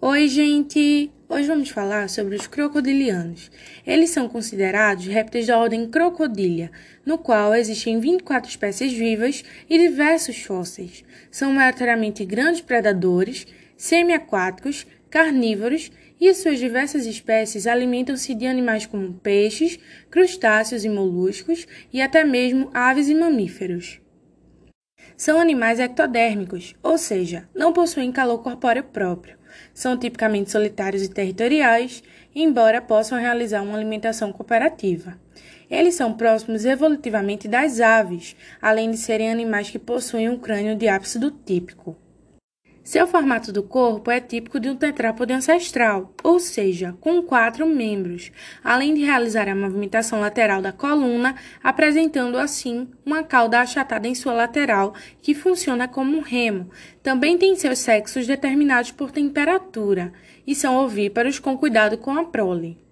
Oi, gente! Hoje vamos falar sobre os crocodilianos. Eles são considerados répteis da ordem Crocodilia, no qual existem 24 espécies vivas e diversos fósseis. São maioritariamente grandes predadores, semiaquáticos, carnívoros e suas diversas espécies alimentam-se de animais como peixes, crustáceos e moluscos e até mesmo aves e mamíferos. São animais ectodérmicos, ou seja, não possuem calor corpóreo próprio. São tipicamente solitários e territoriais, embora possam realizar uma alimentação cooperativa. Eles são próximos evolutivamente das aves, além de serem animais que possuem um crânio de ápice típico. Seu formato do corpo é típico de um tetrápode ancestral, ou seja, com quatro membros, além de realizar a movimentação lateral da coluna, apresentando assim uma cauda achatada em sua lateral, que funciona como um remo. Também tem seus sexos determinados por temperatura e são ovíparos com cuidado com a prole.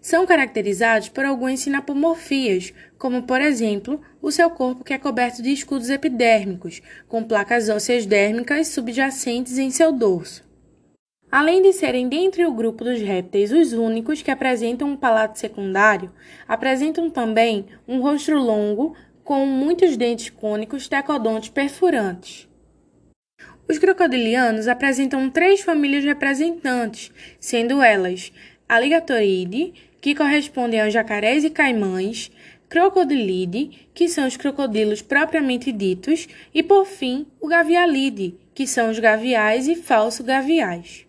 São caracterizados por algumas sinapomorfias, como, por exemplo, o seu corpo que é coberto de escudos epidérmicos, com placas ósseas dérmicas subjacentes em seu dorso. Além de serem dentre o grupo dos répteis os únicos que apresentam um palato secundário, apresentam também um rosto longo com muitos dentes cônicos tecodontes perfurantes. Os crocodilianos apresentam três famílias representantes, sendo elas Alligatoridae, que correspondem aos jacarés e caimães, Crocodilidae, que são os crocodilos propriamente ditos, e por fim o Gavialidae, que são os gaviais e falso gaviais.